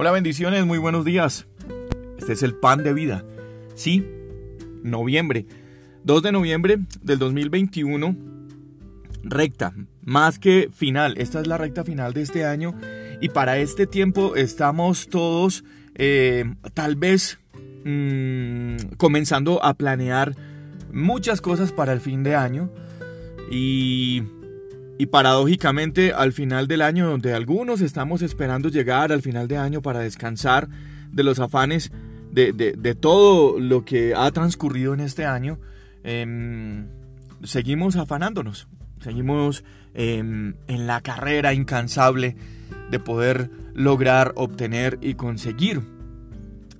Hola bendiciones, muy buenos días. Este es el pan de vida. Sí, noviembre. 2 de noviembre del 2021. Recta, más que final. Esta es la recta final de este año. Y para este tiempo estamos todos eh, tal vez mm, comenzando a planear muchas cosas para el fin de año. Y y paradójicamente al final del año donde algunos estamos esperando llegar al final de año para descansar de los afanes de, todo lo que ha transcurrido en este año, em, seguimos afanándonos, seguimos em, en la carrera incansable de poder lograr, obtener y conseguir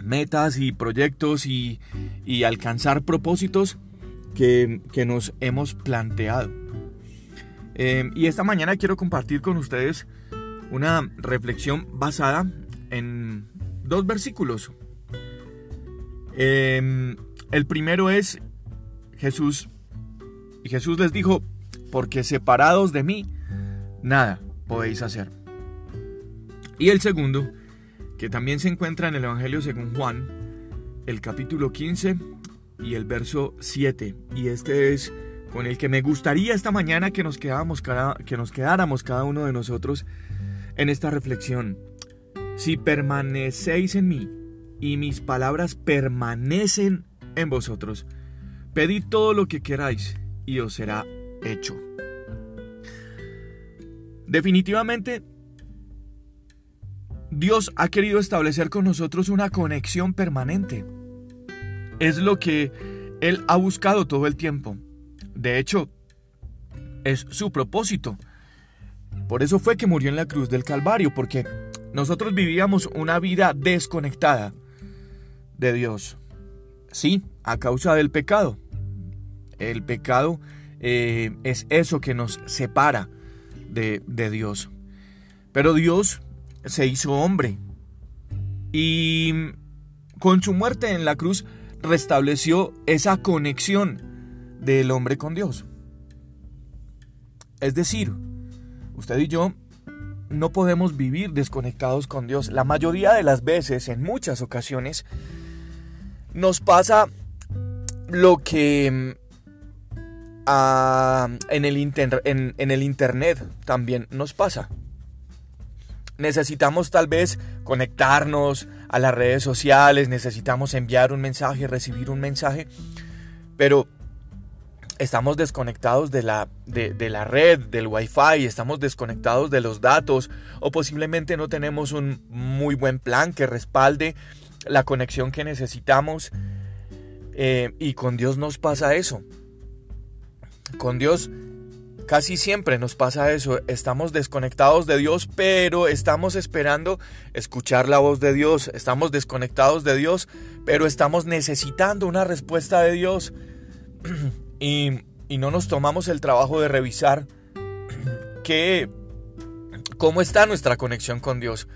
metas y proyectos y, alcanzar propósitos que, que nos hemos planteado. Em, y esta mañana quiero compartir con ustedes una reflexión basada en dos versículos. Em, el primero es Jesús. Y Jesús les dijo, porque separados de mí, nada podéis hacer. Y el segundo, que también se encuentra en el Evangelio según Juan, el capítulo 15 y el verso 7. Y este es con el que me gustaría esta mañana que nos, quedáramos cada, que nos quedáramos cada uno de nosotros en esta reflexión. Si permanecéis en mí y mis palabras permanecen en vosotros, pedid todo lo que queráis y os será hecho. Definitivamente, Dios ha querido establecer con nosotros una conexión permanente. Es lo que Él ha buscado todo el tiempo. De hecho, es su propósito. Por eso fue que murió en la cruz del Calvario, porque nosotros vivíamos una vida desconectada de Dios. Sí, a causa del pecado. El pecado eh, es eso que nos separa de, de Dios. Pero Dios se hizo hombre y con su muerte en la cruz restableció esa conexión del hombre con Dios. Es decir, usted y yo no podemos vivir desconectados con Dios. La mayoría de las veces, en muchas ocasiones, nos pasa lo que ah, en, el en el Internet también nos pasa. Necesitamos tal vez conectarnos a las redes sociales, necesitamos enviar un mensaje, recibir un mensaje, pero estamos desconectados de la, de, la red, del wifi, estamos desconectados de los datos o posiblemente no tenemos un muy buen plan que respalde la conexión que necesitamos. Eh, y con Dios nos pasa eso. Con Dios casi siempre nos pasa eso. Estamos desconectados de Dios, pero estamos esperando escuchar la voz de Dios. Estamos desconectados de Dios, pero estamos necesitando una respuesta de Dios. y, no nos tomamos el trabajo de revisar cómo está nuestra conexión con Dios.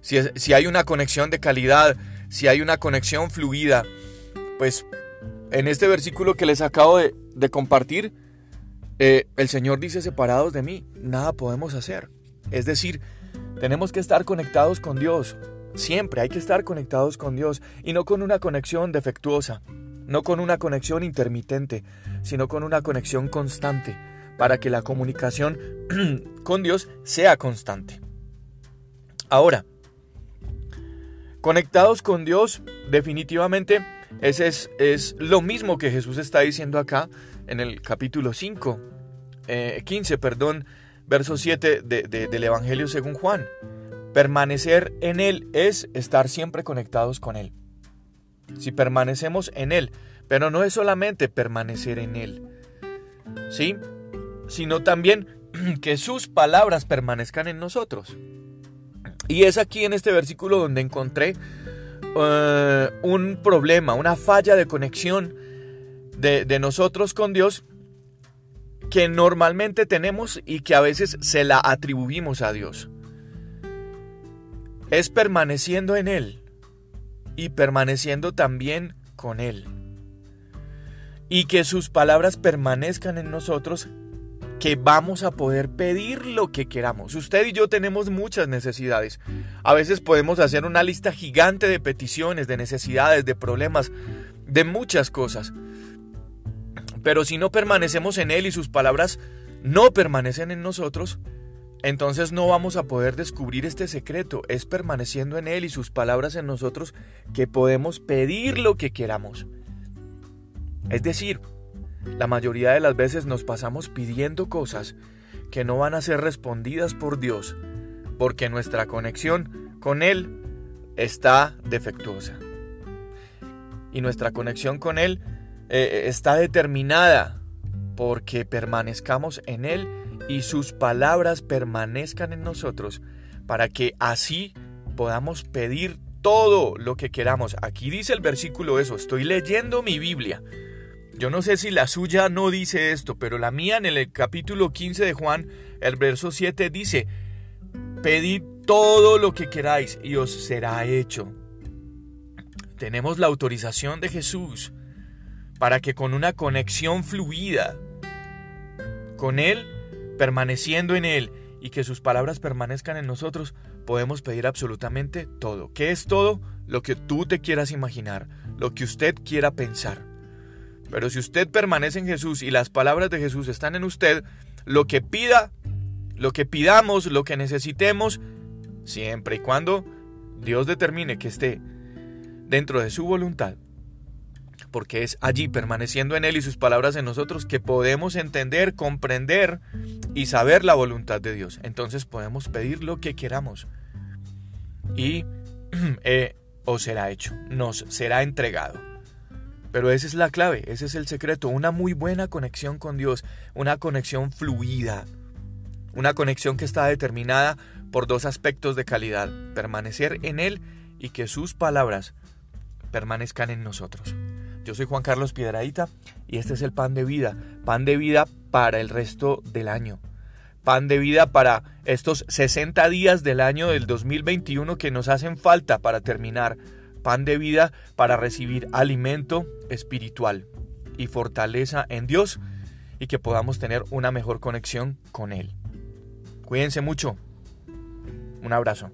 Si, si hay una conexión de calidad, si hay una conexión fluida, pues en este versículo que les acabo de, compartir, eh, el Señor dice, separados de mí, nada podemos hacer. Es decir, tenemos que estar conectados con Dios. Siempre hay que estar conectados con Dios y no con una conexión defectuosa no con una conexión intermitente, sino con una conexión constante, para que la comunicación con Dios sea constante. Ahora, conectados con Dios, definitivamente, ese es, es lo mismo que Jesús está diciendo acá en el capítulo 5, 15, eh, perdón, verso 7 del Evangelio según Juan. Permanecer en Él es estar siempre conectados con Él si permanecemos en Él. Pero no es solamente permanecer en Él, ¿sí? Sino también que sus palabras permanezcan en nosotros. Y es aquí en este versículo donde encontré eh, un problema, una falla de conexión de, de nosotros con Dios que normalmente tenemos y que a veces se la atribuimos a Dios. Es permaneciendo en Él y permaneciendo también con Él. Y que sus palabras permanezcan en nosotros que vamos a poder pedir lo que queramos. Usted y yo tenemos muchas necesidades. A veces podemos hacer una lista gigante de peticiones, de necesidades, de problemas, de muchas cosas. Pero si no permanecemos en Él y sus palabras no permanecen en nosotros, entonces no vamos a poder descubrir este secreto. Es permaneciendo en Él y sus palabras en nosotros que podemos pedir lo que queramos. Es decir, la mayoría de las veces nos pasamos pidiendo cosas que no van a ser respondidas por Dios, porque nuestra conexión con Él está defectuosa. Y nuestra conexión con Él eh, está determinada porque permanezcamos en Él y sus palabras permanezcan en nosotros, para que así podamos pedir todo lo que queramos. Aquí dice el versículo eso, estoy leyendo mi Biblia. Yo no sé si la suya no dice esto, pero la mía en el capítulo 15 de Juan, el verso 7 dice, pedid todo lo que queráis y os será hecho. Tenemos la autorización de Jesús para que con una conexión fluida con Él, permaneciendo en Él y que sus palabras permanezcan en nosotros, podemos pedir absolutamente todo. ¿Qué es todo? Lo que tú te quieras imaginar, lo que usted quiera pensar. Pero si usted permanece en Jesús y las palabras de Jesús están en usted, lo que pida, lo que pidamos, lo que necesitemos, siempre y cuando Dios determine que esté dentro de su voluntad, porque es allí, permaneciendo en Él y sus palabras en nosotros, que podemos entender, comprender y saber la voluntad de Dios. Entonces podemos pedir lo que queramos y eh, os será hecho, nos será entregado. Pero esa es la clave, ese es el secreto, una muy buena conexión con Dios, una conexión fluida, una conexión que está determinada por dos aspectos de calidad, permanecer en Él y que sus palabras permanezcan en nosotros. Yo soy Juan Carlos Piedraíta y este es el pan de vida, pan de vida para el resto del año, pan de vida para estos 60 días del año del 2021 que nos hacen falta para terminar pan de vida para recibir alimento espiritual y fortaleza en Dios y que podamos tener una mejor conexión con Él. Cuídense mucho. Un abrazo.